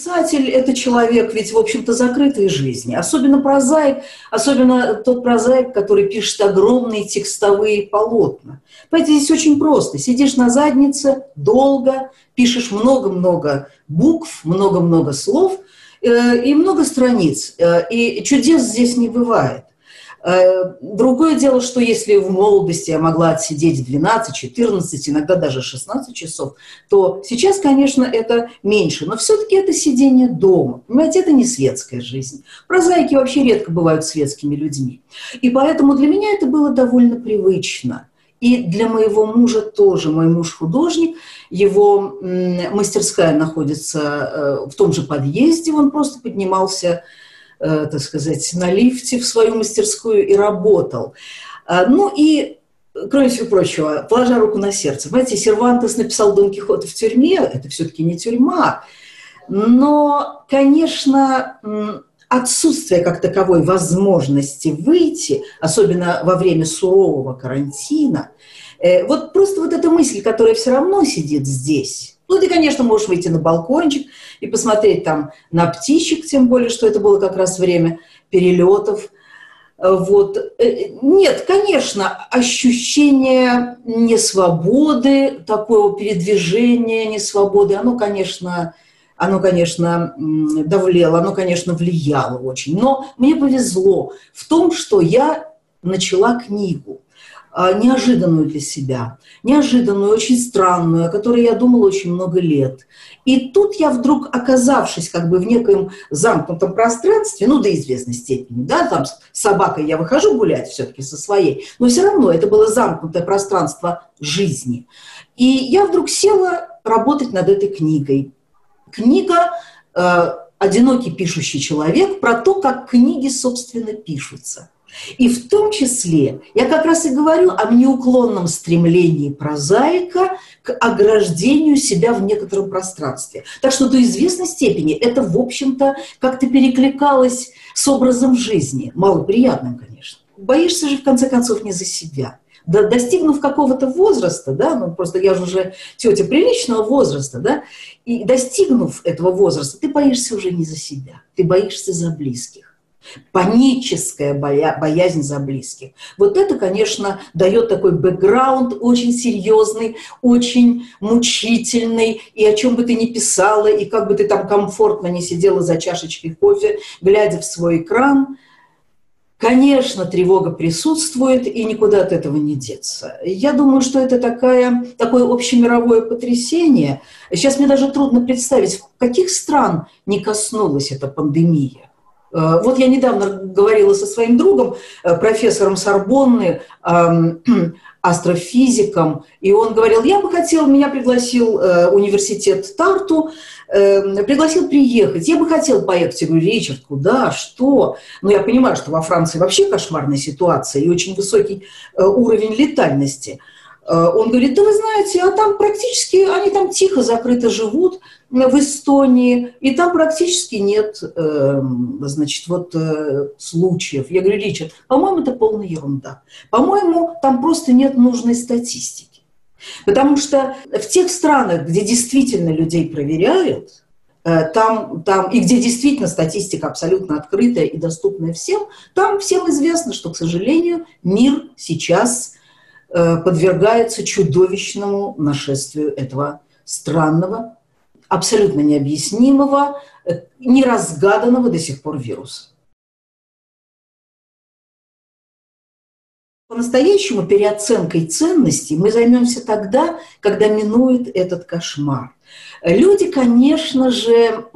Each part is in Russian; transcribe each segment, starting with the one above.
Писатель – это человек ведь, в общем-то, закрытой жизни. Особенно прозаик, особенно тот прозаик, который пишет огромные текстовые полотна. Понимаете, здесь очень просто. Сидишь на заднице долго, пишешь много-много букв, много-много слов э, и много страниц. Э, и чудес здесь не бывает. Э, другое дело, что если в молодости я могла отсидеть 12, 14, иногда даже 16 часов, то сейчас, конечно, это меньше. Но все-таки это сидение дома. Понимаете, это не светская жизнь. Прозаики вообще редко бывают светскими людьми. И поэтому для меня это было довольно привычно. И для моего мужа тоже. Мой муж художник, его мастерская находится э, в том же подъезде, он просто поднимался так сказать, на лифте в свою мастерскую и работал. А, ну и кроме всего прочего, положа руку на сердце, знаете, Сервантес написал Дон Кихота в тюрьме, это все-таки не тюрьма, но, конечно, отсутствие как таковой возможности выйти, особенно во время сурового карантина, э, вот просто вот эта мысль, которая все равно сидит здесь, ну, ты, конечно, можешь выйти на балкончик и посмотреть там на птичек, тем более, что это было как раз время перелетов. Вот. Э, нет, конечно, ощущение несвободы, такого передвижения несвободы, оно, конечно, оно, конечно, давлело, оно, конечно, влияло очень. Но мне повезло в том, что я начала книгу. А, неожиданную для себя, неожиданную, очень странную, о которой я думала очень много лет. И тут я вдруг, оказавшись как бы в некоем замкнутом пространстве, ну, до известной степени, да, там с собакой я выхожу гулять все-таки со своей, но все равно это было замкнутое пространство жизни. И я вдруг села работать над этой книгой. Книга э, «Одинокий пишущий человек» про то, как книги, собственно, пишутся – и в том числе я как раз и говорю о неуклонном стремлении прозаика к ограждению себя в некотором пространстве. Так что до известной степени это, в общем-то, как-то перекликалось с образом жизни. Малоприятным, конечно. Боишься же, в конце концов, не за себя. Да, достигнув какого-то возраста, да, ну просто я же уже тетя приличного возраста, да, и достигнув этого возраста, ты боишься уже не за себя, ты боишься за близких. Паническая боя, боязнь за близких. Вот это, конечно, дает такой бэкграунд очень серьезный, очень мучительный, и о чем бы ты ни писала, и как бы ты там комфортно не сидела за чашечкой кофе, глядя в свой экран, Конечно, тревога присутствует, и никуда от этого не деться. Я думаю, что это такая, такое общемировое потрясение. Сейчас мне даже трудно представить, в каких стран не коснулась эта пандемия. Э, вот я недавно говорила со своим другом, э, профессором Сорбонны, астрофизиком, и он говорил, я бы хотел, меня пригласил э, университет Тарту, пригласил приехать, я бы хотел поехать. Я говорю, Ричард, куда, что? Ну, я понимаю, что во Франции вообще кошмарная ситуация и очень высокий уровень летальности – он говорит, да вы знаете, а там практически, они там тихо, закрыто живут в Эстонии, и там практически нет, эм, значит, вот э, случаев. Я говорю, Ричард, по-моему, это полная ерунда. По-моему, там просто нет нужной статистики. Потому что в тех странах, где действительно людей проверяют, э, там, там, и где действительно статистика абсолютно открытая и доступная всем, там всем известно, что, к сожалению, мир сейчас Э, подвергается чудовищному нашествию этого странного, абсолютно необъяснимого, э, неразгаданного до сих пор вируса. По-настоящему переоценкой ценностей мы займемся тогда, когда минует этот кошмар. Люди, конечно же,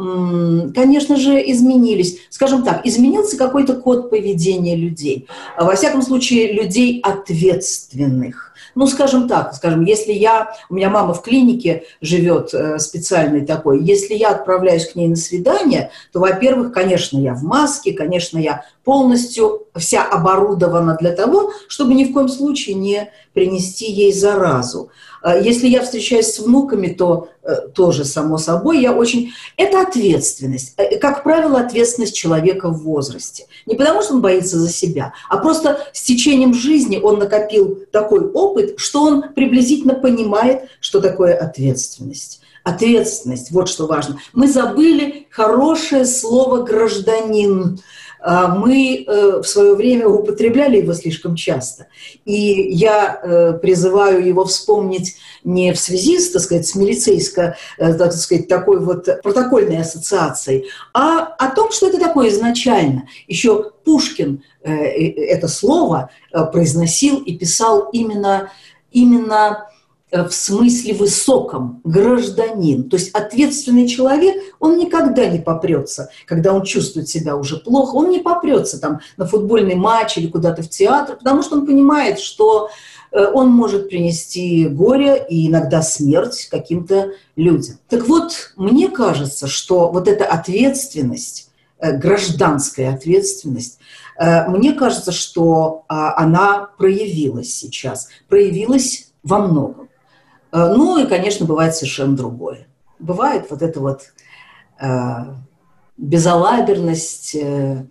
конечно же, изменились. Скажем так, изменился какой-то код поведения людей. Во всяком случае, людей ответственных. Ну, скажем так, скажем, если я, у меня мама в клинике живет э, специальный такой, если я отправляюсь к ней на свидание, то, во-первых, конечно, я в маске, конечно, я полностью вся оборудована для того, чтобы ни в коем случае не принести ей заразу. А если я встречаюсь с внуками, то э, тоже, само собой, я очень... Это ответственность. Э, как правило, ответственность человека в возрасте. Не потому, что он боится за себя, а просто с течением жизни он накопил такой опыт, что он приблизительно понимает, что такое ответственность. Ответственность, вот что важно. Мы забыли хорошее слово «гражданин». А мы э, в свое время употребляли его слишком часто. И я э, призываю его вспомнить не в связи так сказать, с милицейской, э, так сказать, такой вот протокольной ассоциацией, а о том, что это такое изначально. Еще Пушкин это слово произносил и писал именно, именно в смысле высоком, гражданин. То есть ответственный человек, он никогда не попрется, когда он чувствует себя уже плохо, он не попрется там на футбольный матч или куда-то в театр, потому что он понимает, что э, он может принести горе и иногда смерть каким-то людям. Так вот, мне кажется, что вот эта ответственность, э, гражданская ответственность, мне кажется, что а, она проявилась сейчас, проявилась во многом. Э, ну и, конечно, бывает совершенно другое. Бывает вот эта вот э, безалаберность, э,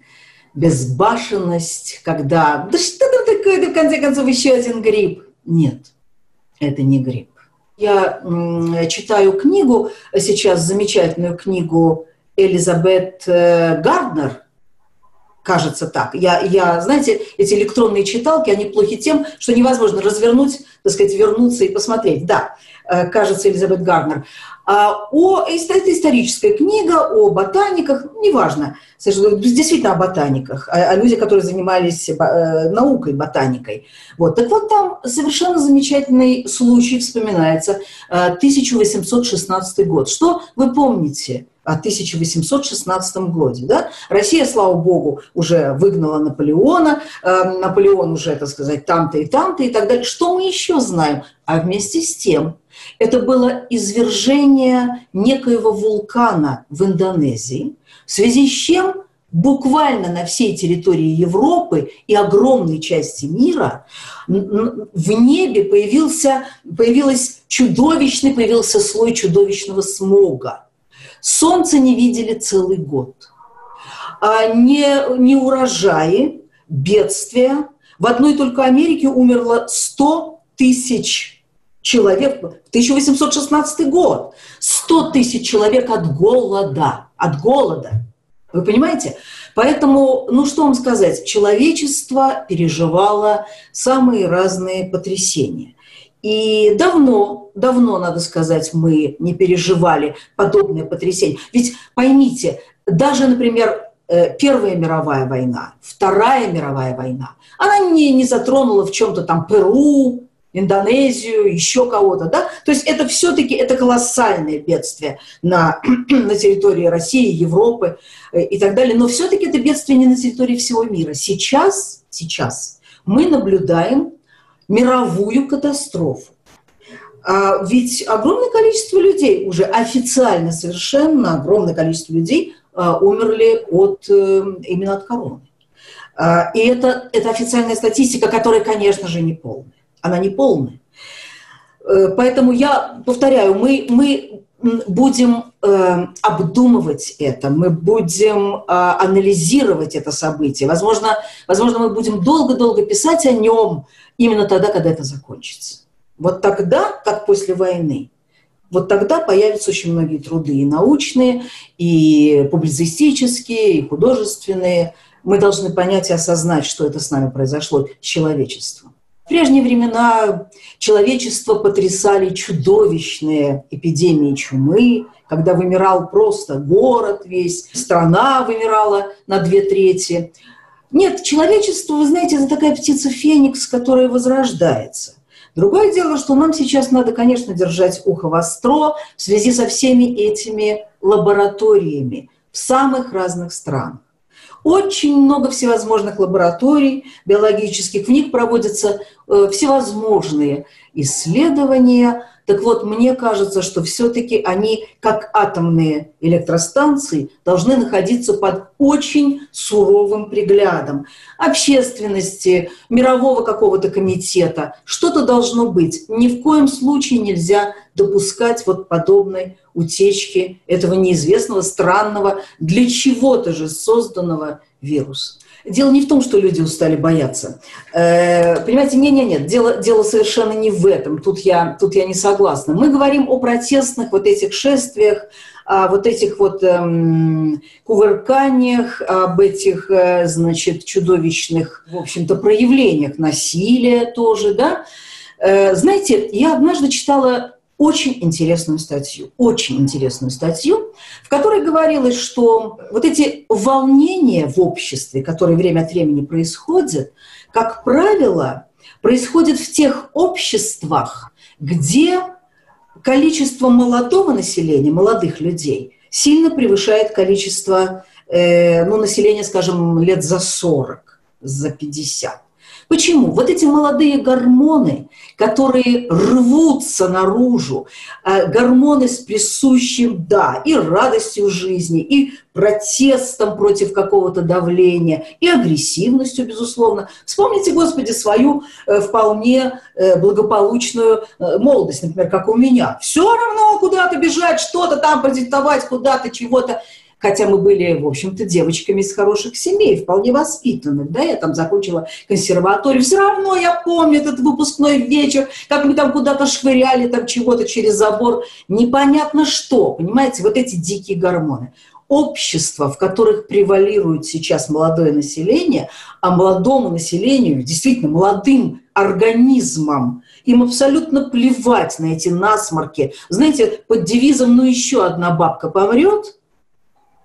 безбашенность, когда да что там такое, в конце концов, еще один грипп. Нет, это не грипп. Я читаю книгу, сейчас замечательную книгу Элизабет Гарднер кажется так. Я, я, знаете, эти электронные читалки, они плохи тем, что невозможно развернуть, так сказать, вернуться и посмотреть. Да, э, кажется, Элизабет Гарнер. А, о, это историческая книга о ботаниках, неважно, действительно о ботаниках, о, о людях, которые занимались э, наукой, ботаникой. Вот. Так вот, там совершенно замечательный случай вспоминается, 1816 э, год. Что вы помните? О 1816 году. Да? Россия, слава богу, уже выгнала Наполеона, э, Наполеон уже, так сказать, там-то и там-то и так далее. Что мы еще знаем? А вместе с тем, это было извержение некоего вулкана в Индонезии, в связи с чем буквально на всей территории Европы и огромной части мира в небе появился, появилось чудовищный, появился слой чудовищного смога. Солнце не видели целый год. А не, не урожаи, бедствия. В одной только Америке умерло 100 тысяч человек в 1816 год. 100 тысяч человек от голода. От голода. Вы понимаете? Поэтому, ну что вам сказать, человечество переживало самые разные потрясения. И давно, давно, надо сказать, мы не переживали подобное потрясение. Ведь поймите, даже, например, э, Первая мировая война, Вторая мировая война, она не, не затронула в чем-то там Перу, Индонезию, еще кого-то, да? То есть это все-таки это колоссальное бедствие на, на территории России, Европы э, и так далее. Но все-таки это бедствие не на территории всего мира. Сейчас, сейчас мы наблюдаем мировую катастрофу. А ведь огромное количество людей, уже официально совершенно огромное количество людей а, умерли от, э, именно от короны. А, и это, это официальная статистика, которая, конечно же, не полная. Она не полная. Э, поэтому я повторяю, мы, мы будем э, обдумывать это, мы будем э, анализировать это событие. Возможно, возможно, мы будем долго-долго писать о нем именно тогда, когда это закончится. Вот тогда, как после войны, вот тогда появятся очень многие труды и научные, и публицистические, и художественные. Мы должны понять и осознать, что это с нами произошло, с человечеством. В прежние времена человечество потрясали чудовищные эпидемии чумы, когда вымирал просто город весь, страна вымирала на две трети. Нет, человечество, вы знаете, это такая птица Феникс, которая возрождается. Другое дело, что нам сейчас надо, конечно, держать ухо востро в связи со всеми этими лабораториями в самых разных странах. Очень много всевозможных лабораторий биологических, в них проводятся э, всевозможные исследования Так вот, мне кажется, что все-таки они, как атомные электростанции, должны находиться под очень суровым приглядом общественности, мирового какого-то комитета. Что-то должно быть. Ни в коем случае нельзя допускать вот подобной утечки этого неизвестного, странного, для чего-то же созданного вируса. Дело не в том, что люди устали бояться. Э, понимаете, нет, нет, нет, дело, дело совершенно не в этом. Тут я, тут я не согласна. Мы говорим о протестных вот этих шествиях, о вот этих вот эм, кувырканиях, об этих, э, значит, чудовищных, в общем-то, проявлениях насилия тоже, да. Э, знаете, я однажды читала очень интересную статью, очень интересную статью, в которой говорилось, что вот эти волнения в обществе, которые время от времени происходят, как правило, происходят в тех обществах, где количество молодого населения, молодых людей, сильно превышает количество э, ну, населения, скажем, лет за 40, за 50. Почему? Вот эти молодые гормоны, которые рвутся наружу, э, гормоны с присущим, да, и радостью жизни, и протестом против какого-то давления, и агрессивностью, безусловно. Вспомните, Господи, свою э, вполне э, благополучную молодость, например, как у меня. Все равно куда-то бежать, что-то там продиктовать, куда-то чего-то хотя мы были, в общем-то, девочками из хороших семей, вполне воспитанных, да, я там закончила консерваторию, все равно я помню этот выпускной вечер, как мы там куда-то швыряли там чего-то через забор, непонятно что, понимаете, вот эти дикие гормоны. Общества, в которых превалирует сейчас молодое население, а молодому населению, действительно молодым организмам, им абсолютно плевать на эти насморки. Знаете, под девизом «ну еще одна бабка помрет»,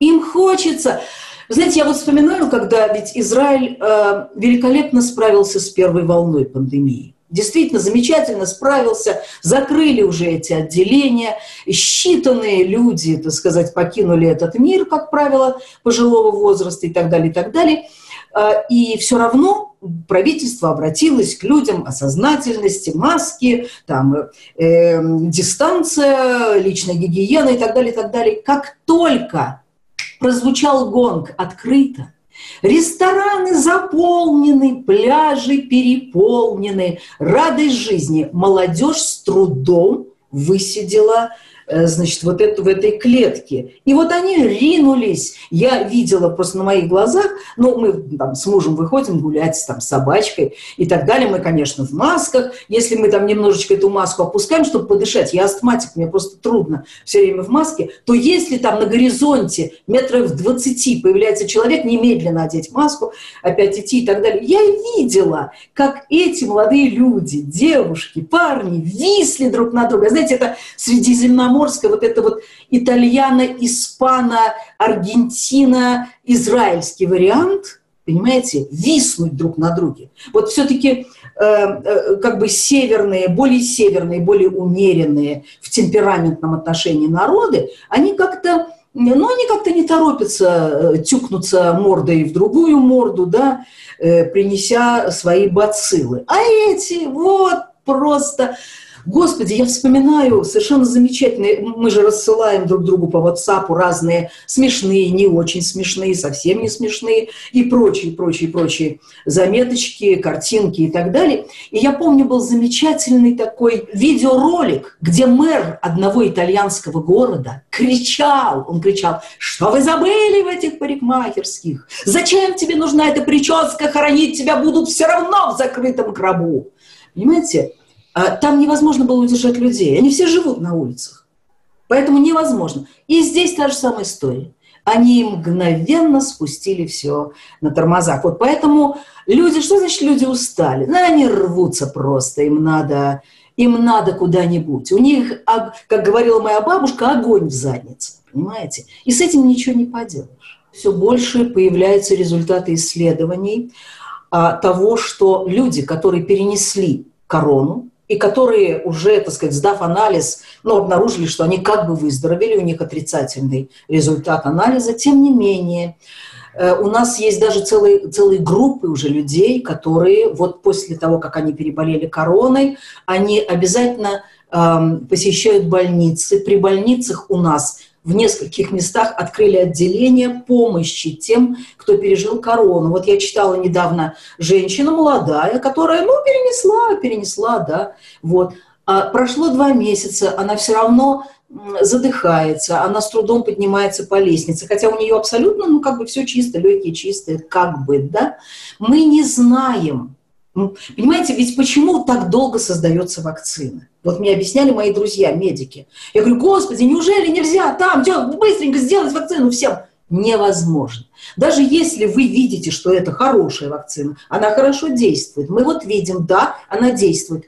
им хочется. знаете, я вот вспоминаю, когда ведь Израиль э, великолепно справился с первой волной пандемии. Действительно, замечательно справился, закрыли уже эти отделения, считанные люди, так сказать, покинули этот мир, как правило, пожилого возраста и так далее, и так далее. Э, и все равно правительство обратилось к людям о сознательности, маски, там, э, дистанция, личная гигиена и так далее, и так далее. Как только прозвучал гонг открыто. Рестораны заполнены, пляжи переполнены, радость жизни. Молодежь с трудом высидела значит, вот это, в этой клетке. И вот они ринулись. Я видела просто на моих глазах, ну, мы там с мужем выходим гулять там, с собачкой и так далее. Мы, конечно, в масках. Если мы там немножечко эту маску опускаем, чтобы подышать, я астматик, мне просто трудно все время в маске, то если там на горизонте метров 20 появляется человек, немедленно одеть маску, опять идти и так далее. Я видела, как эти молодые люди, девушки, парни висли друг на друга. Знаете, это средиземноморское Черноморская, вот это вот итальяно-испано-аргентино-израильский вариант, понимаете, виснуть друг на друге. Вот все-таки э, э, как бы северные, более северные, более умеренные в темпераментном отношении народы, они как-то ну, они как-то не торопятся э, тюкнуться мордой в другую морду, да, э, принеся свои бациллы. А эти вот просто Господи, я вспоминаю совершенно замечательные, мы же рассылаем друг другу по WhatsApp разные смешные, не очень смешные, совсем не смешные и прочие, прочие, прочие заметочки, картинки и так далее. И я помню, был замечательный такой видеоролик, где мэр одного итальянского города кричал, он кричал, что вы забыли в этих парикмахерских? Зачем тебе нужна эта прическа? Хоронить тебя будут все равно в закрытом гробу. Понимаете? А там невозможно было удержать людей. Они все живут на улицах. Поэтому невозможно. И здесь та же самая история. Они мгновенно спустили все на тормозах. Вот поэтому люди, что значит люди устали? Ну, они рвутся просто, им надо, им надо куда-нибудь. У них, как говорила моя бабушка, огонь в заднице, понимаете? И с этим ничего не поделаешь. Все больше появляются результаты исследований а, того, что люди, которые перенесли корону, и которые уже, так сказать, сдав анализ, ну, обнаружили, что они как бы выздоровели, у них отрицательный результат анализа, тем не менее, э, у нас есть даже целые, целые группы уже людей, которые вот после того, как они переболели короной, они обязательно посещают больницы. При больницах у нас в нескольких местах открыли отделение помощи тем, кто пережил корону. Вот я читала недавно женщина молодая, которая, ну, перенесла, перенесла, да, вот. А прошло два месяца, она все равно задыхается, она с трудом поднимается по лестнице, хотя у нее абсолютно, ну, как бы все чисто, легкие чистые, как бы, да. Мы не знаем, Понимаете, ведь почему так долго создается вакцина? Вот мне объясняли мои друзья, медики. Я говорю, господи, неужели нельзя там быстренько сделать вакцину всем? Невозможно. Даже если вы видите, что это хорошая вакцина, она хорошо действует. Мы вот видим, да, она действует.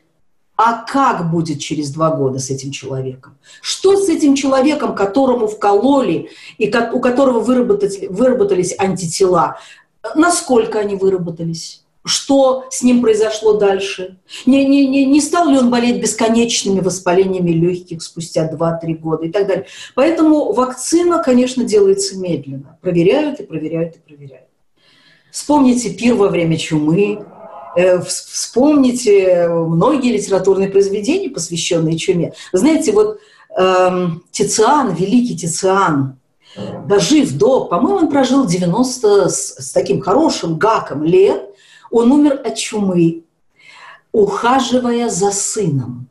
А как будет через два года с этим человеком? Что с этим человеком, которому вкололи и у которого выработались антитела? Насколько они выработались? Что с ним произошло дальше. Не, не, не, не стал ли он болеть бесконечными воспалениями легких спустя 2-3 года и так далее. Поэтому вакцина, конечно, делается медленно. Проверяют и проверяют и проверяют. Вспомните пир во время чумы, э, вспомните многие литературные произведения, посвященные чуме. знаете, вот эм, Тициан, великий Тициан, дожив до, по-моему, он прожил 90 с, с таким хорошим гаком лет, он умер от чумы, ухаживая за сыном,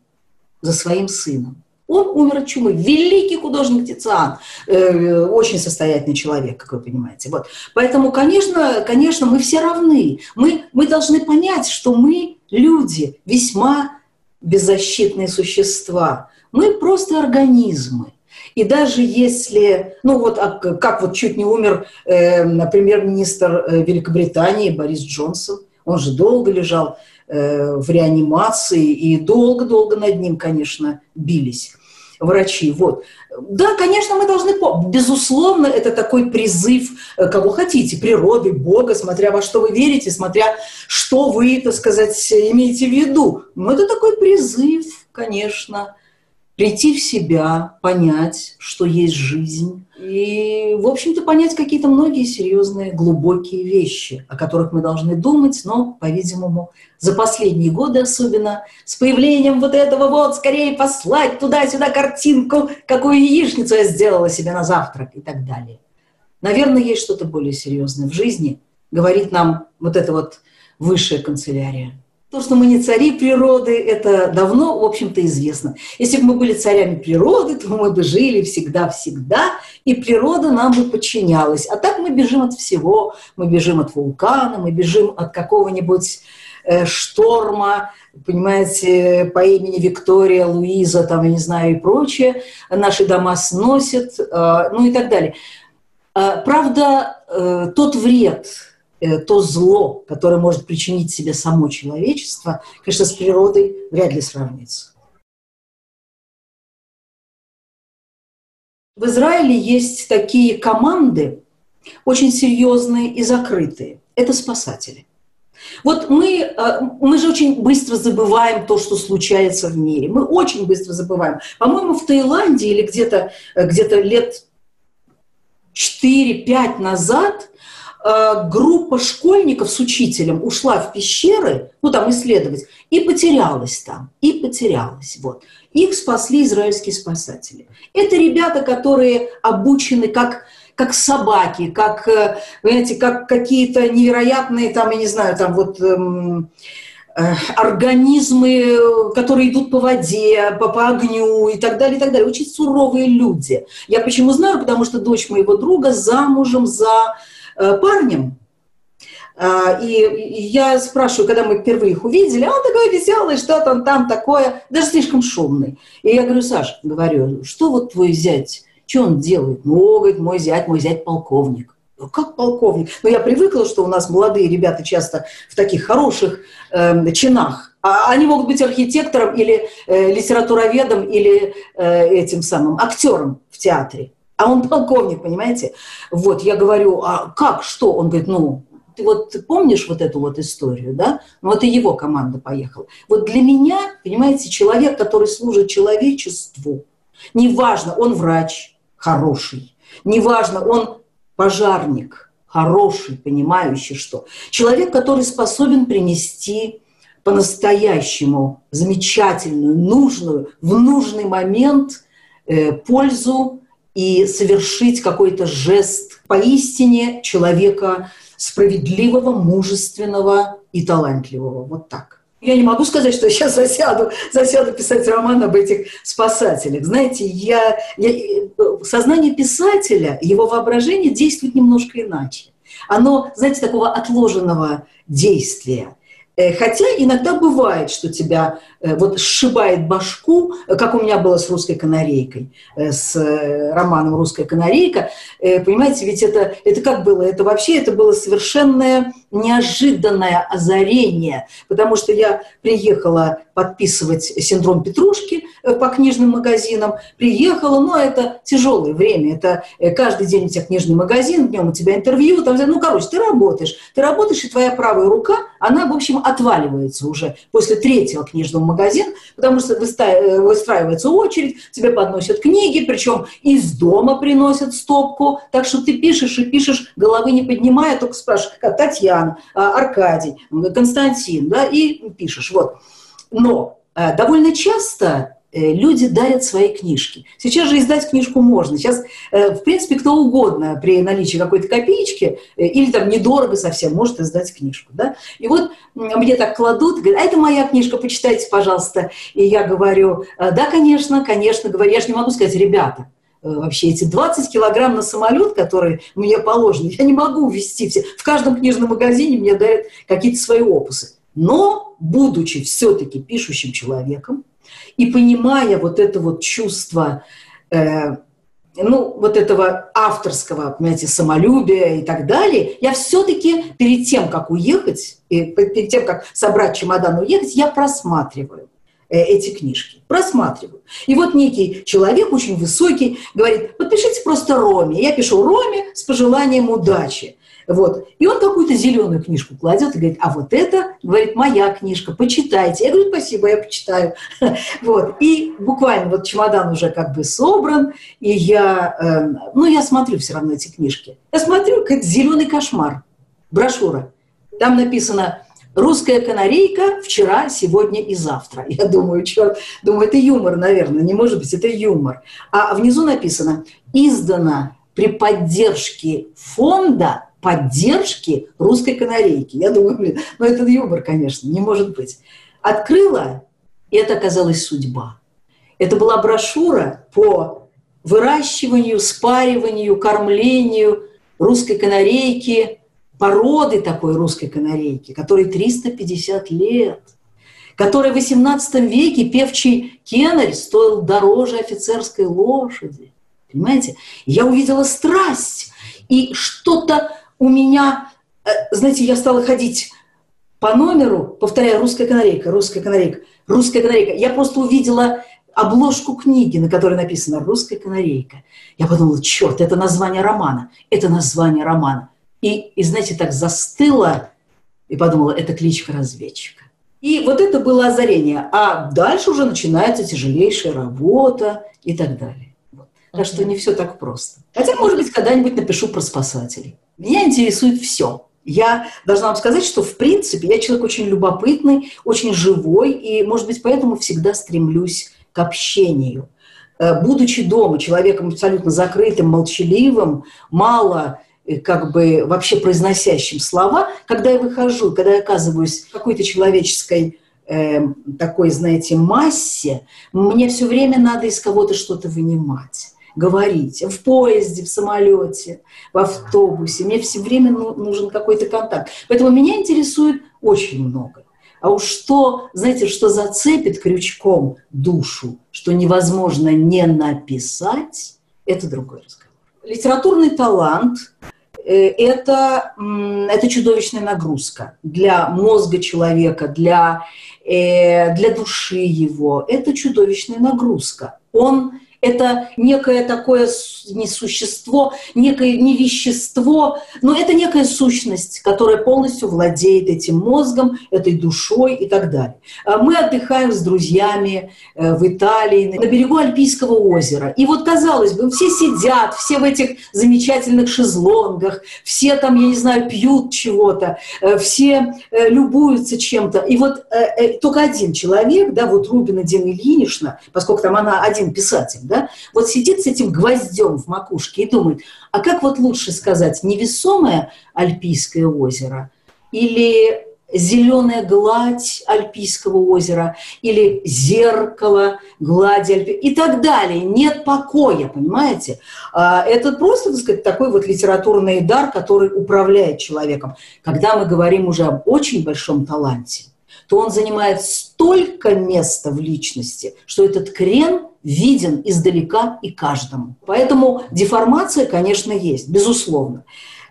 за своим сыном. Он умер от чумы. Великий художник Тициан, э, очень состоятельный человек, как вы понимаете. Вот. Поэтому, конечно, конечно, мы все равны. Мы, мы должны понять, что мы люди, весьма беззащитные существа. Мы просто организмы. И даже если, ну вот а как вот чуть не умер э, премьер-министр э, Великобритании Борис Джонсон, он же долго лежал э, в реанимации, и долго-долго над ним, конечно, бились врачи. Вот. Да, конечно, мы должны, безусловно, это такой призыв, э, кого хотите, природы, Бога, смотря во что вы верите, смотря что вы, так сказать, имеете в виду. Но это такой призыв, конечно, прийти в себя, понять, что есть жизнь, и, в общем-то, понять какие-то многие серьезные, глубокие вещи, о которых мы должны думать, но, по-видимому, за последние годы особенно, с появлением вот этого вот, скорее послать туда-сюда картинку, какую яичницу я сделала себе на завтрак и так далее. Наверное, есть что-то более серьезное в жизни, говорит нам вот эта вот высшая канцелярия. То, что мы не цари природы, это давно, в общем-то, известно. Если бы мы были царями природы, то мы бы жили всегда-всегда, и природа нам бы подчинялась. А так мы бежим от всего. Мы бежим от вулкана, мы бежим от какого-нибудь э, шторма, понимаете, по имени Виктория, Луиза, там, я не знаю, и прочее. Наши дома сносят, э, ну и так далее. Э, правда, тот вред, то зло, которое может причинить себе само человечество, конечно, с природой вряд ли сравнится. В Израиле есть такие команды, очень серьезные и закрытые. Это спасатели. Вот мы, э, мы же очень быстро забываем то, что случается в мире. Мы очень быстро забываем. По-моему, в Таиланде или где-то где, -то, лет 4-5 назад Э, группа школьников с учителем ушла в пещеры, ну там исследовать, и потерялась там, и потерялась. Вот. Их спасли израильские спасатели. Это ребята, которые обучены как как собаки, как, э, понимаете, как какие-то невероятные, там, я не знаю, там вот эм, э, организмы, которые идут по воде, по, по огню и так далее, и так далее. Очень суровые люди. Я почему знаю? Потому что дочь моего друга замужем за Э, парнем. А, и я спрашиваю, когда мы впервые их увидели, а он такой веселый, что-то он там такое, даже слишком шумный. И я говорю, Саш, говорю, что вот твой зять, что он делает? Ну, говорит, мой зять, мой зять полковник. Как полковник? Ну, я привыкла, что у нас молодые ребята часто в таких хороших э, чинах. А они могут быть архитектором или э, литературоведом или э, этим самым актером в театре а он полковник, понимаете? Вот, я говорю, а как, что? Он говорит, ну, ты вот помнишь вот эту вот историю, да? Ну, и его команда поехала. Вот для меня, понимаете, человек, который служит человечеству, неважно, он врач хороший, неважно, он пожарник хороший, понимающий что. Человек, который способен принести по-настоящему замечательную, нужную, в нужный момент э, пользу и совершить какой-то жест поистине человека справедливого, мужественного и талантливого. Вот так. Я не могу сказать, что я сейчас засяду, засяду писать роман об этих спасателях. Знаете, я, я, сознание писателя, его воображение действует немножко иначе. Оно, знаете, такого отложенного действия. Э, хотя иногда бывает, что тебя вот сшибает башку, как у меня было с «Русской канарейкой», э, с романом «Русская канарейка». Понимаете, ведь это, это как было? Это вообще это было совершенное неожиданное озарение, потому что я приехала подписывать «Синдром Петрушки» по книжным магазинам, приехала, но это тяжелое время, это каждый день у тебя книжный магазин, днем у тебя интервью, там, ну, короче, ты работаешь, ты работаешь, и твоя правая рука, она, в общем, отваливается уже после третьего книжного магазина, потому что э, выстраивается очередь, тебе подносят книги, причем из дома приносят стопку, так что ты пишешь и пишешь, головы не поднимая, только спрашиваешь, как Татьяна, а, Аркадий, Константин, да, и пишешь, вот. Но э, довольно часто люди дарят свои книжки. Сейчас же издать книжку можно. Сейчас, э, в принципе, кто угодно при наличии какой-то копеечки э, или там недорого совсем может издать книжку. Да? И вот мне так кладут, говорят, а это моя книжка, почитайте, пожалуйста. И я говорю, да, конечно, конечно, говорю, я же не могу сказать, ребята, вообще эти 20 килограмм на самолет, которые мне положены, я не могу ввести все. В каждом книжном магазине мне дарят какие-то свои опусы. Но, будучи все-таки пишущим человеком, и понимая вот это вот чувство, э, ну, вот этого авторского, понимаете, самолюбия и так далее, я все-таки перед тем, как уехать, и перед тем, как собрать чемодан и уехать, я просматриваю э, эти книжки. Просматриваю. И вот некий человек, очень высокий, говорит, подпишите просто Роме. Я пишу Роме с пожеланием удачи. Вот. И он какую-то зеленую книжку кладет и говорит, а вот это, говорит, моя книжка, почитайте. Я говорю, спасибо, я почитаю. Вот. И буквально вот чемодан уже как бы собран, и я, эм, ну, я смотрю все равно эти книжки. Я смотрю, как зеленый кошмар, брошюра. Там написано Русская канарейка вчера, сегодня и завтра. Я думаю, черт, думаю, это юмор, наверное, не может быть, это юмор. А внизу написано, издано при поддержке фонда поддержки русской канарейки. Я думаю, блин, ну это юмор, конечно, не может быть. Открыла, и это оказалась судьба. Это была брошюра по выращиванию, спариванию, кормлению русской канарейки, породы такой русской канарейки, которой 350 лет, которой в XVIII веке певчий кенарь стоил дороже офицерской лошади. Понимаете? Я увидела страсть и что-то у меня, э, знаете, я стала ходить по номеру, повторяя «русская канарейка», «русская канарейка», «русская канарейка». Я просто увидела обложку книги, на которой написано «Русская канарейка». Я подумала, черт, это название романа, это название романа. И, и знаете, так застыла и подумала, это кличка разведчика. И вот это было озарение. А дальше уже начинается тяжелейшая работа и так далее. Вот. Так что не все так просто. Хотя, может быть, когда-нибудь напишу про спасателей. Меня интересует все. Я должна вам сказать, что в принципе я человек очень любопытный, очень живой, и, может быть, поэтому всегда стремлюсь к общению. Э, будучи дома человеком абсолютно закрытым, молчаливым, мало э, как бы вообще произносящим слова, когда я выхожу, когда я оказываюсь в какой-то человеческой э, такой, знаете, массе, мне все время надо из кого-то что-то вынимать говорить в поезде, в самолете, в автобусе. Мне все время ну, нужен какой-то контакт. Поэтому меня интересует очень много. А уж что, знаете, что зацепит крючком душу, что невозможно не написать, это другой разговор. Литературный талант э, это, это чудовищная нагрузка для мозга человека, для, э, для души его. Это чудовищная нагрузка. Он это некое такое не существо, некое не вещество, но это некая сущность, которая полностью владеет этим мозгом, этой душой и так далее. А мы отдыхаем с друзьями э, в Италии, на берегу Альпийского озера. И вот, казалось бы, все сидят, все в этих замечательных шезлонгах, все там, я не знаю, пьют чего-то, э, все э, любуются чем-то. И вот только один человек, да, вот Рубина Дина Ильинична, поскольку там она один писатель, да, вот сидит с этим гвоздем в макушке и думает, а как вот лучше сказать, невесомое Альпийское озеро или зеленая гладь Альпийского озера или зеркало глади Альпи и так далее. Нет покоя, понимаете? А, это просто, так сказать, такой вот литературный дар, который управляет человеком. Когда мы говорим уже об очень большом таланте, то он занимает столько места в личности, что этот крен виден издалека и каждому. Поэтому деформация, конечно, есть, безусловно.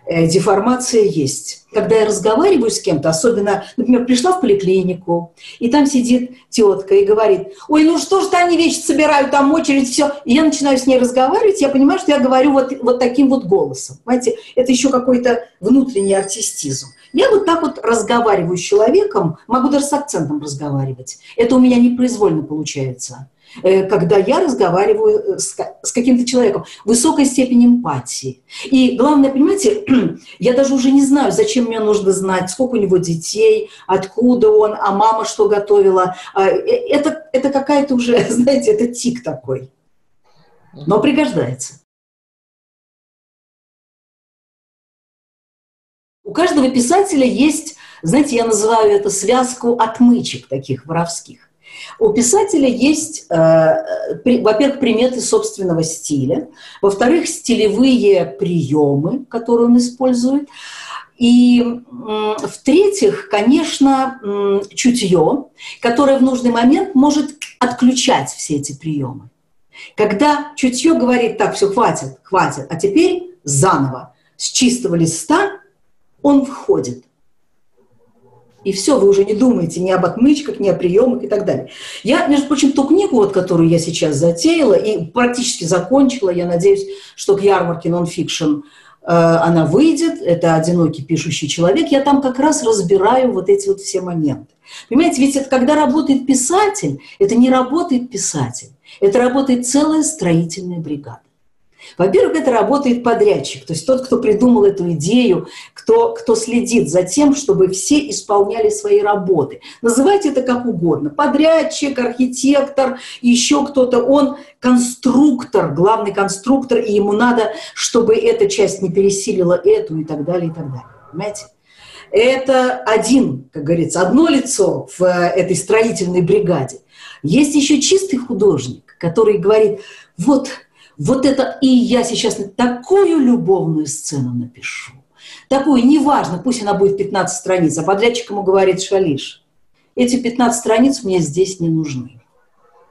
Э, деформация есть. Когда я разговариваю с кем-то, особенно, например, пришла в поликлинику, и там сидит тетка и говорит, ой, ну что ж они вещи собирают, там очередь, все. И я начинаю с ней разговаривать, я понимаю, что я говорю вот, вот таким вот голосом. Понимаете, это еще какой-то внутренний артистизм. Я вот так вот разговариваю с человеком, могу даже с акцентом разговаривать. Это у меня непроизвольно получается когда я разговариваю э, с, каким-то человеком, высокой степень эмпатии. И главное, понимаете, я даже уже не знаю, зачем мне нужно знать, сколько у него детей, откуда он, а мама что готовила. А, э, это, это какая-то уже, знаете, это тик такой. Но пригождается. У каждого писателя есть, знаете, я называю это связку отмычек таких воровских. У писателя есть, э, во-первых, приметы собственного стиля, во-вторых, стилевые приемы, которые он использует, и в-третьих, конечно, чутье, которое в нужный момент может отключать все эти приемы. Когда чутье говорит, так, все, хватит, хватит, а теперь заново, с чистого листа он входит. И все, вы уже не думаете ни об отмычках, ни о приемах и так далее. Я, между прочим, ту книгу, вот, которую я сейчас затеяла и практически закончила, я надеюсь, что к ярмарке нонфикшн э, она выйдет, это «Одинокий пишущий человек», я там как раз разбираю вот эти вот все моменты. Понимаете, ведь это, когда работает писатель, это не работает писатель, это работает целая строительная бригада. Во-первых, это работает подрядчик, то есть тот, кто придумал эту идею, кто, кто следит за тем, чтобы все исполняли свои работы. Называйте это как угодно. Подрядчик, архитектор, еще кто-то. Он конструктор, главный конструктор, и ему надо, чтобы эта часть не пересилила эту и так далее, и так далее. Понимаете? Это один, как говорится, одно лицо в э, этой строительной бригаде. Есть еще чистый художник, который говорит, вот вот это и я сейчас такую любовную сцену напишу. Такую, неважно, пусть она будет 15 страниц, а подрядчик ему говорит, Шалиш, эти 15 страниц мне здесь не нужны.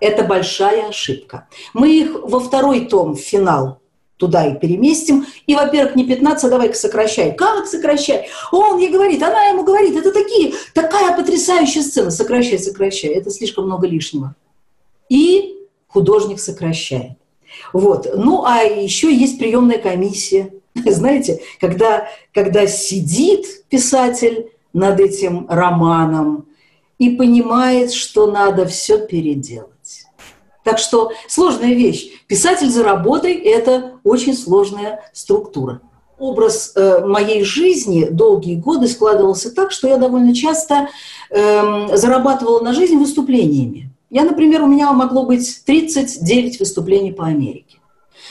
Это большая ошибка. Мы их во второй том, в финал, туда и переместим. И, во-первых, не 15, а давай-ка сокращай. Как сокращай? Он ей говорит, она ему говорит, это такие, такая потрясающая сцена. Сокращай, сокращай. Это слишком много лишнего. И художник сокращает. Вот. Ну, а еще есть приемная комиссия. Знаете, когда, когда сидит писатель над этим романом и понимает, что надо все переделать. Так что сложная вещь. Писатель за работой – это очень сложная структура. Образ э, моей жизни долгие годы складывался так, что я довольно часто э, зарабатывала на жизнь выступлениями. Я, например, у меня могло быть 39 выступлений по Америке.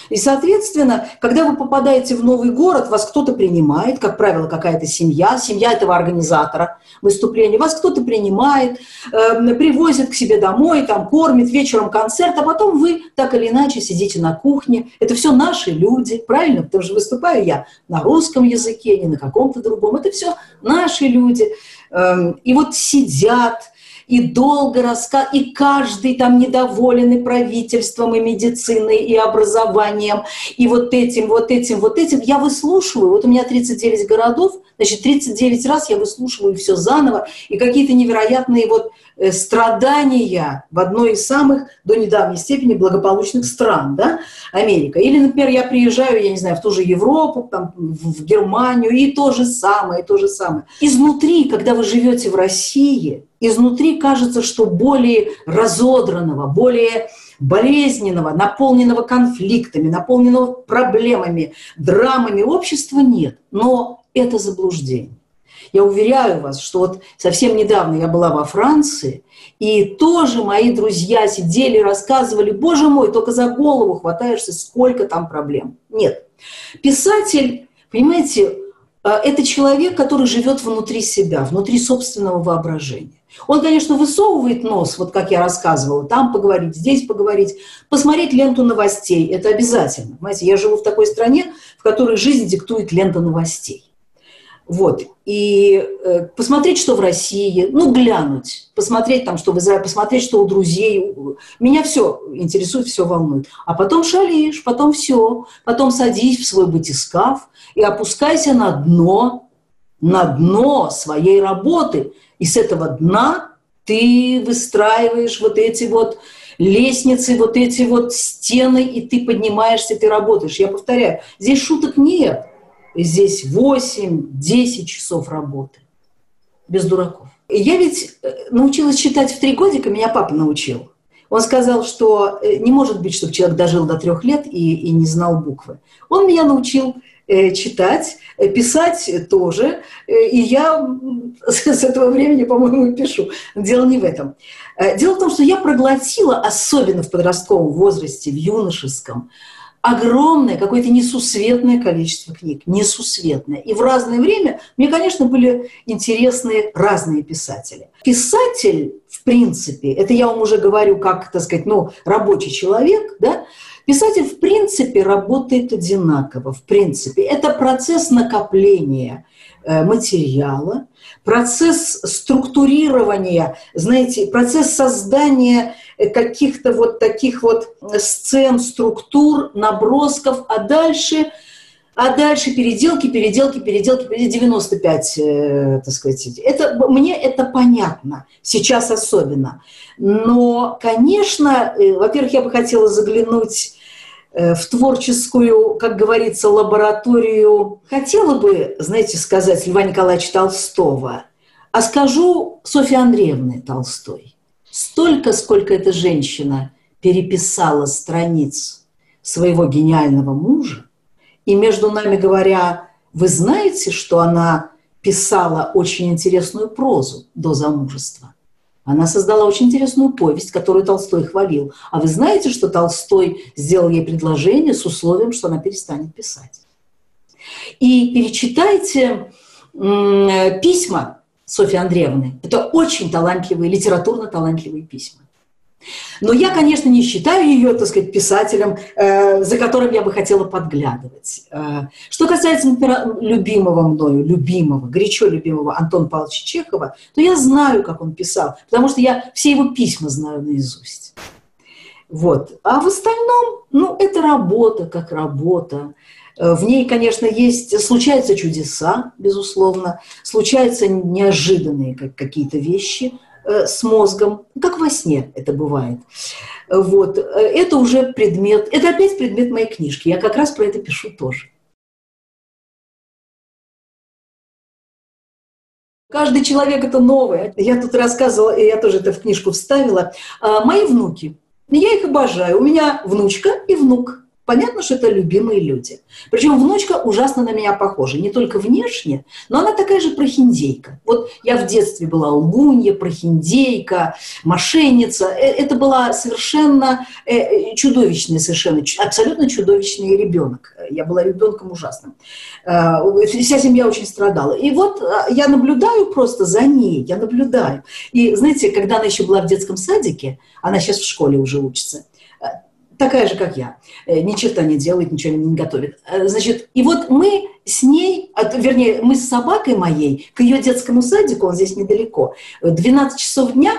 И, соответственно, когда вы попадаете в новый город, вас кто-то принимает, как правило, какая-то семья, семья этого организатора выступления, вас кто-то принимает, э, привозит к себе домой, там, кормит, вечером концерт, а потом вы так или иначе сидите на кухне. Это все наши люди, правильно? Потому что выступаю я на русском языке, не на каком-то другом. Это все наши люди. Э, и вот сидят, и долго рассказывать, и каждый там недоволен и правительством, и медициной, и образованием, и вот этим, вот этим, вот этим. Я выслушиваю, вот у меня 39 городов, Значит, 39 раз я выслушиваю все заново, и какие-то невероятные вот э, страдания в одной из самых до недавней степени благополучных стран, да, Америка. Или, например, я приезжаю, я не знаю, в ту же Европу, там, в Германию, и то же самое, и то же самое. Изнутри, когда вы живете в России, изнутри кажется, что более разодранного, более болезненного, наполненного конфликтами, наполненного проблемами, драмами общества нет. Но это заблуждение. Я уверяю вас, что вот совсем недавно я была во Франции, и тоже мои друзья сидели, рассказывали, боже мой, только за голову хватаешься, сколько там проблем. Нет. Писатель, понимаете, э, это человек, который живет внутри себя, внутри собственного воображения. Он, конечно, высовывает нос, вот как я рассказывала, там поговорить, здесь поговорить, посмотреть ленту новостей, это обязательно. Понимаете, я живу в такой стране, в которой жизнь диктует лента новостей. Вот. И э, посмотреть, что в России, ну, глянуть, посмотреть там, что в Израиле, посмотреть, что у друзей. Меня все интересует, все волнует. А потом шалишь, потом все. Потом садись в свой батискаф и опускайся на дно, на дно своей работы. И с этого дна ты выстраиваешь вот эти вот лестницы, вот эти вот стены, и ты поднимаешься, ты работаешь. Я повторяю, здесь шуток нет здесь 8-10 часов работы. Без дураков. Я ведь э, научилась читать в три годика, меня папа научил. Он сказал, что э, не может быть, чтобы человек дожил до трех лет и, и не знал буквы. Он меня научил э, читать, писать тоже, и я с этого времени, по-моему, пишу. Дело не в этом. Дело в том, что я проглотила, особенно в подростковом возрасте, в юношеском, огромное, какое-то несусветное количество книг, несусветное. И в разное время мне, конечно, были интересны разные писатели. Писатель, в принципе, это я вам уже говорю как, так сказать, ну, рабочий человек, да, Писатель, в принципе, работает одинаково, в принципе. Это процесс накопления э, материала, процесс структурирования, знаете, процесс создания каких-то вот таких вот сцен, структур, набросков, а дальше, а дальше переделки, переделки, переделки, 95, э, так сказать. Это, мне это понятно, сейчас особенно. Но, конечно, э, во-первых, я бы хотела заглянуть э, в творческую, как говорится, лабораторию. Хотела бы, знаете, сказать Льва Николаевича Толстого, а скажу Софьи Андреевны Толстой столько, сколько эта женщина переписала страниц своего гениального мужа, и между нами говоря, вы знаете, что она писала очень интересную прозу до замужества. Она создала очень интересную повесть, которую Толстой хвалил. А вы знаете, что Толстой сделал ей предложение с условием, что она перестанет писать. И перечитайте письма Софьи Андреевны. Это очень талантливые, литературно талантливые письма. Но я, конечно, не считаю ее, так сказать, писателем, э, за которым я бы хотела подглядывать. Э, что касается, например, любимого мною, любимого, горячо любимого Антона Павловича Чехова, то я знаю, как он писал, потому что я все его письма знаю наизусть. Вот. А в остальном, ну, это работа как работа. Э, в ней, конечно, есть, случаются чудеса, безусловно, случаются неожиданные какие-то вещи э, с мозгом, как во сне это бывает. Вот. Э, это уже предмет, это опять предмет моей книжки. Я как раз про это пишу тоже. Каждый человек это новое. Я тут рассказывала, и я тоже это в книжку вставила. А, мои внуки. Я их обожаю. У меня внучка и внук. Понятно, что это любимые люди. Причем внучка ужасно на меня похожа. Не только внешне, но она такая же прохиндейка. Вот я в детстве была лгунья, прохиндейка, мошенница. Э, это была совершенно э, э, чудовищный, совершенно, абсолютно чудовищный ребенок. Я была ребенком ужасным. Вся семья очень страдала. И вот я наблюдаю просто за ней, я наблюдаю. И знаете, когда она еще была в детском садике, она сейчас в школе уже учится, такая же, как я. Э, ни черта не делает, ничего не готовит. Э, значит, и вот мы с ней, вернее, мы с собакой моей к ее детскому садику, он здесь недалеко, 12 часов дня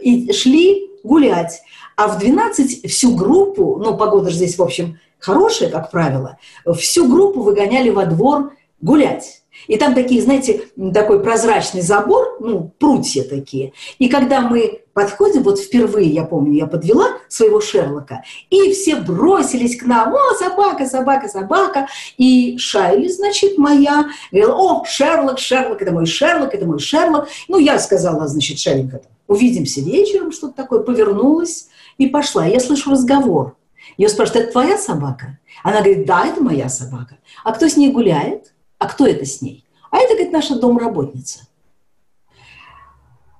и шли гулять. А в 12 всю группу, ну, погода же здесь, в общем, хорошая, как правило, всю группу выгоняли во двор гулять. И там такие, знаете, такой прозрачный забор, ну, прутья такие. И когда мы подходим, вот впервые, я помню, я подвела своего Шерлока, и все бросились к нам, о, собака, собака, собака. И Шайли, значит, моя, говорила, о, Шерлок, Шерлок, это мой Шерлок, это мой Шерлок. Ну, я сказала, значит, Шайленька, увидимся вечером, что-то такое, повернулась и пошла. Я слышу разговор. Ее спрашивают, это твоя собака? Она говорит, да, это моя собака. А кто с ней гуляет? А кто это с ней? А это, говорит, наша домработница.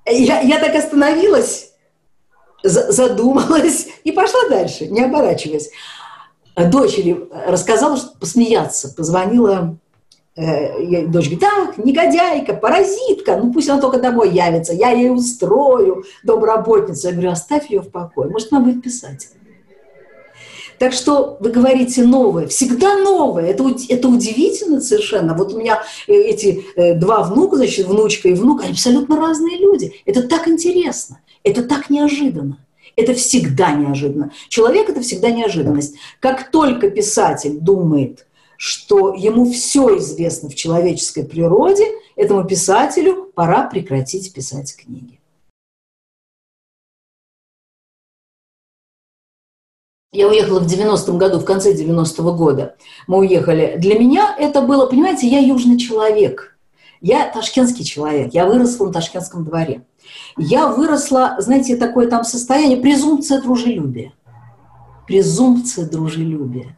Я, я так остановилась, задумалась и пошла дальше, не оборачиваясь. Дочери рассказала, что посмеяться, позвонила э, дочь говорит, так, негодяйка, паразитка, ну пусть она только домой явится, я ей устрою домработницу. Я говорю, оставь ее в покое, может, она будет писать. Так что вы говорите новое, всегда новое. Это, это удивительно совершенно. Вот у меня э, эти э, два внука, значит, внучка и внук, они абсолютно разные люди. Это так интересно, это так неожиданно. Это всегда неожиданно. Человек – это всегда неожиданность. Как только писатель думает, что ему все известно в человеческой природе, этому писателю пора прекратить писать книги. Я уехала в 90-м году, в конце 90-го года мы уехали. Для меня это было, понимаете, я южный человек. Я ташкентский человек, я выросла на ташкентском дворе. Я выросла, знаете, такое там состояние, презумпция дружелюбия. Презумпция дружелюбия.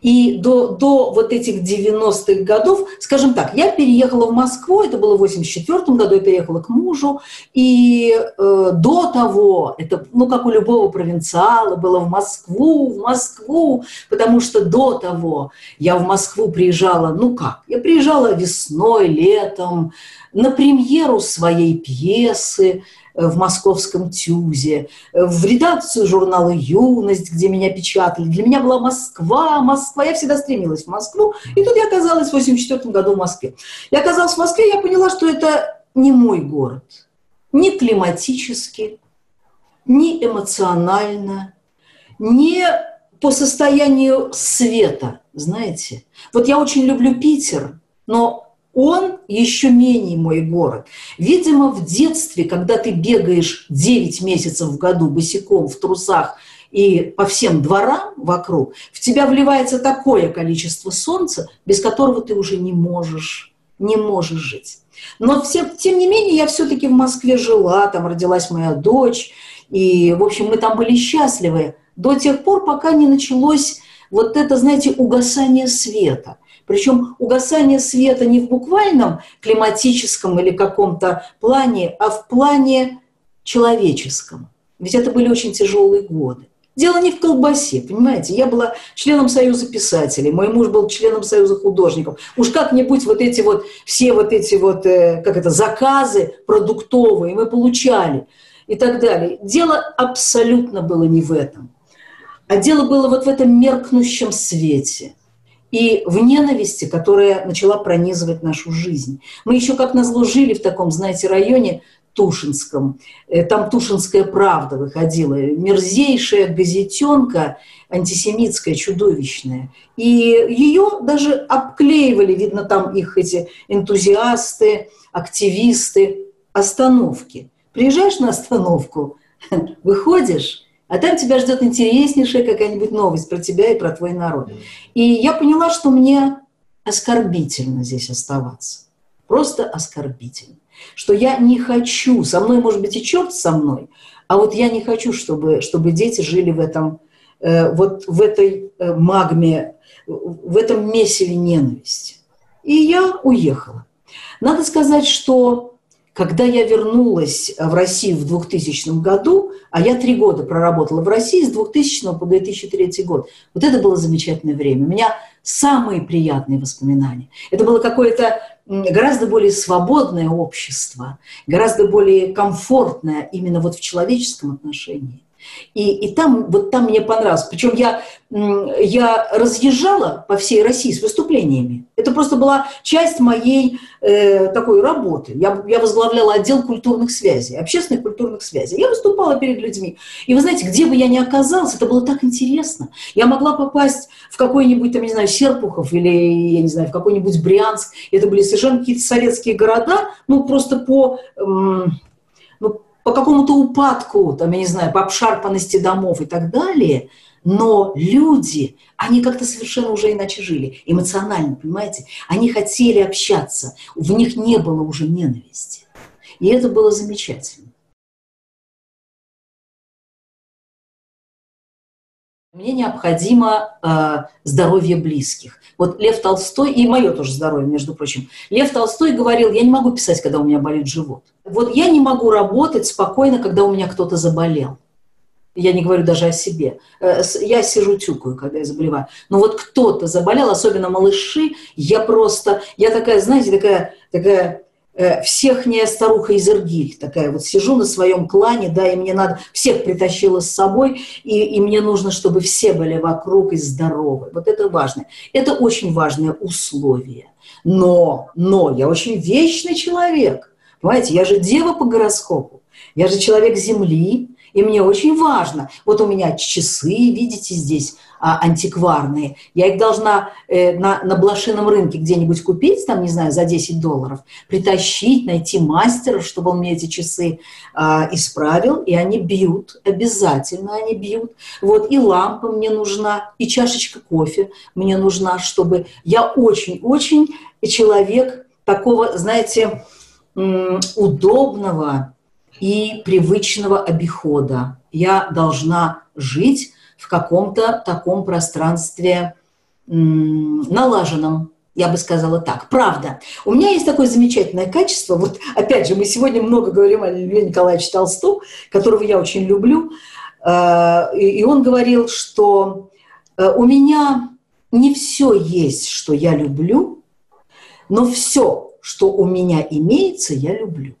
И до, до вот этих 90-х годов, скажем так, я переехала в Москву, это было в 84 году, я переехала к мужу, и э, до того, это, ну, как у любого провинциала, было в Москву, в Москву, потому что до того я в Москву приезжала, ну как, я приезжала весной, летом, на премьеру своей пьесы, в московском ТЮЗе, в редакцию журнала «Юность», где меня печатали. Для меня была Москва, Москва. Я всегда стремилась в Москву. И тут я оказалась в 84 году в Москве. Я оказалась в Москве, я поняла, что это не мой город. Ни климатически, ни эмоционально, ни по состоянию света, знаете. Вот я очень люблю Питер, но он еще менее мой город. Видимо, в детстве, когда ты бегаешь 9 месяцев в году босиком в трусах и по всем дворам вокруг, в тебя вливается такое количество солнца, без которого ты уже не можешь, не можешь жить. Но все, тем не менее я все-таки в Москве жила, там родилась моя дочь, и, в общем, мы там были счастливы до тех пор, пока не началось вот это, знаете, угасание света – причем угасание света не в буквальном климатическом или каком-то плане, а в плане человеческом. Ведь это были очень тяжелые годы. Дело не в колбасе, понимаете? Я была членом Союза писателей, мой муж был членом Союза художников. Уж как-нибудь вот эти вот, все вот эти вот, э, как это, заказы продуктовые мы получали и так далее. Дело абсолютно было не в этом. А дело было вот в этом меркнущем свете – и в ненависти, которая начала пронизывать нашу жизнь. Мы еще как назло жили в таком, знаете, районе Тушинском. Э, там Тушинская правда выходила. Мерзейшая газетенка, антисемитская, чудовищная. И ее даже обклеивали, видно, там их эти энтузиасты, активисты, остановки. Приезжаешь на остановку, выходишь, а там тебя ждет интереснейшая какая-нибудь новость про тебя и про твой народ. И я поняла, что мне оскорбительно здесь оставаться. Просто оскорбительно. Что я не хочу, со мной может быть и черт со мной, а вот я не хочу, чтобы, чтобы дети жили в этом, э, вот в этой э, магме, в этом месиве ненависти. И я уехала. Надо сказать, что когда я вернулась в Россию в 2000 году, а я три года проработала в России с 2000 по 2003 год, вот это было замечательное время. У меня самые приятные воспоминания. Это было какое-то гораздо более свободное общество, гораздо более комфортное именно вот в человеческом отношении. И, и там, вот там мне понравилось. Причем я, я разъезжала по всей России с выступлениями. Это просто была часть моей э, такой работы. Я, я возглавляла отдел культурных связей, общественных культурных связей. Я выступала перед людьми. И вы знаете, где бы я ни оказалась, это было так интересно. Я могла попасть в какой-нибудь, там, не знаю, Серпухов или, я не знаю, в какой-нибудь Брянск. Это были совершенно какие-то советские города, ну, просто по... Эм, ну, по какому-то упадку, там, я не знаю, по обшарпанности домов и так далее, но люди, они как-то совершенно уже иначе жили, эмоционально, понимаете? Они хотели общаться, в них не было уже ненависти. И это было замечательно. Мне необходимо э, здоровье близких. Вот Лев Толстой, и мое тоже здоровье, между прочим. Лев Толстой говорил, я не могу писать, когда у меня болит живот. Вот я не могу работать спокойно, когда у меня кто-то заболел. Я не говорю даже о себе. Э, я сижу тюкаю, когда я заболеваю. Но вот кто-то заболел, особенно малыши, я просто, я такая, знаете, такая, такая всех не старуха из Иргиль, такая вот сижу на своем клане, да, и мне надо, всех притащила с собой, и, и мне нужно, чтобы все были вокруг и здоровы. Вот это важно. Это очень важное условие. Но, но я очень вечный человек. Понимаете, я же дева по гороскопу, я же человек Земли, и мне очень важно. Вот у меня часы, видите, здесь а, антикварные. Я их должна э, на, на блошином рынке где-нибудь купить, там, не знаю, за 10 долларов, притащить, найти мастера, чтобы он мне эти часы а, исправил, и они бьют, обязательно они бьют. Вот, и лампа мне нужна, и чашечка кофе мне нужна, чтобы... Я очень-очень человек такого, знаете, удобного и привычного обихода. Я должна жить в каком-то таком пространстве налаженном, я бы сказала так. Правда. У меня есть такое замечательное качество. Вот опять же, мы сегодня много говорим о Льве Николаевиче Толстом, которого я очень люблю. Э, и он говорил, что э, у меня не все есть, что я люблю, но все, что у меня имеется, я люблю.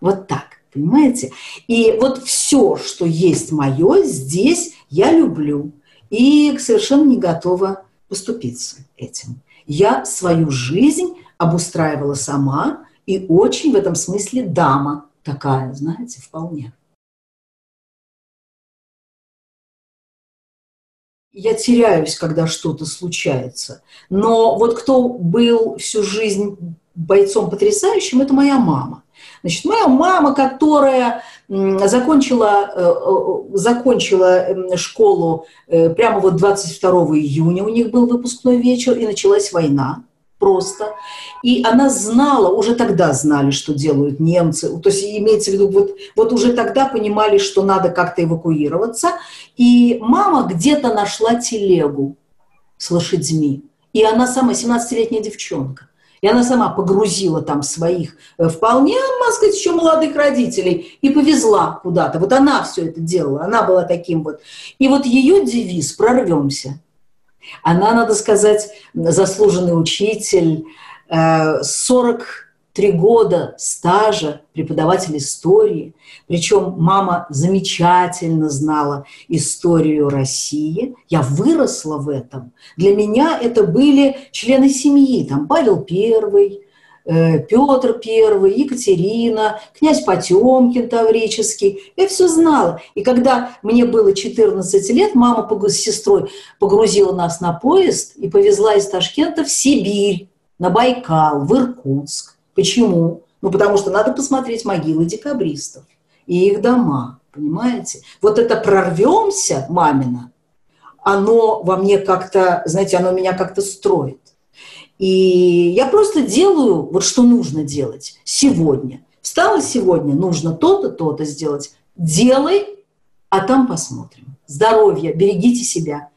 Вот так. Понимаете? И вот все, что есть мое, здесь я люблю. И совершенно не готова поступиться этим. Я свою жизнь обустраивала сама, и очень в этом смысле дама такая, знаете, вполне. Я теряюсь, когда что-то случается. Но вот кто был всю жизнь бойцом потрясающим, это моя мама. Значит, моя мама, которая закончила, э, закончила школу э, прямо вот 22 июня, у них был выпускной вечер, и началась война просто. И она знала, уже тогда знали, что делают немцы. То есть имеется в виду, вот, вот уже тогда понимали, что надо как-то эвакуироваться. И мама где-то нашла телегу с лошадьми. И она сама 17-летняя девчонка. И она сама погрузила там своих э, вполне, можно сказать, еще молодых родителей и повезла куда-то. Вот она все это делала, она была таким вот. И вот ее девиз «прорвемся». Она, надо сказать, заслуженный учитель, 40 э, три года стажа преподаватель истории. Причем мама замечательно знала историю России. Я выросла в этом. Для меня это были члены семьи. Там Павел Первый, э, Петр Первый, Екатерина, князь Потемкин Таврический. Я все знала. И когда мне было 14 лет, мама с сестрой погрузила нас на поезд и повезла из Ташкента в Сибирь, на Байкал, в Иркутск. Почему? Ну, потому что надо посмотреть могилы декабристов и их дома, понимаете? Вот это «прорвемся» мамина, оно во мне как-то, знаете, оно меня как-то строит. И я просто делаю вот что нужно делать сегодня. Встала сегодня, нужно то-то, то-то сделать. Делай, а там посмотрим. Здоровья, берегите себя.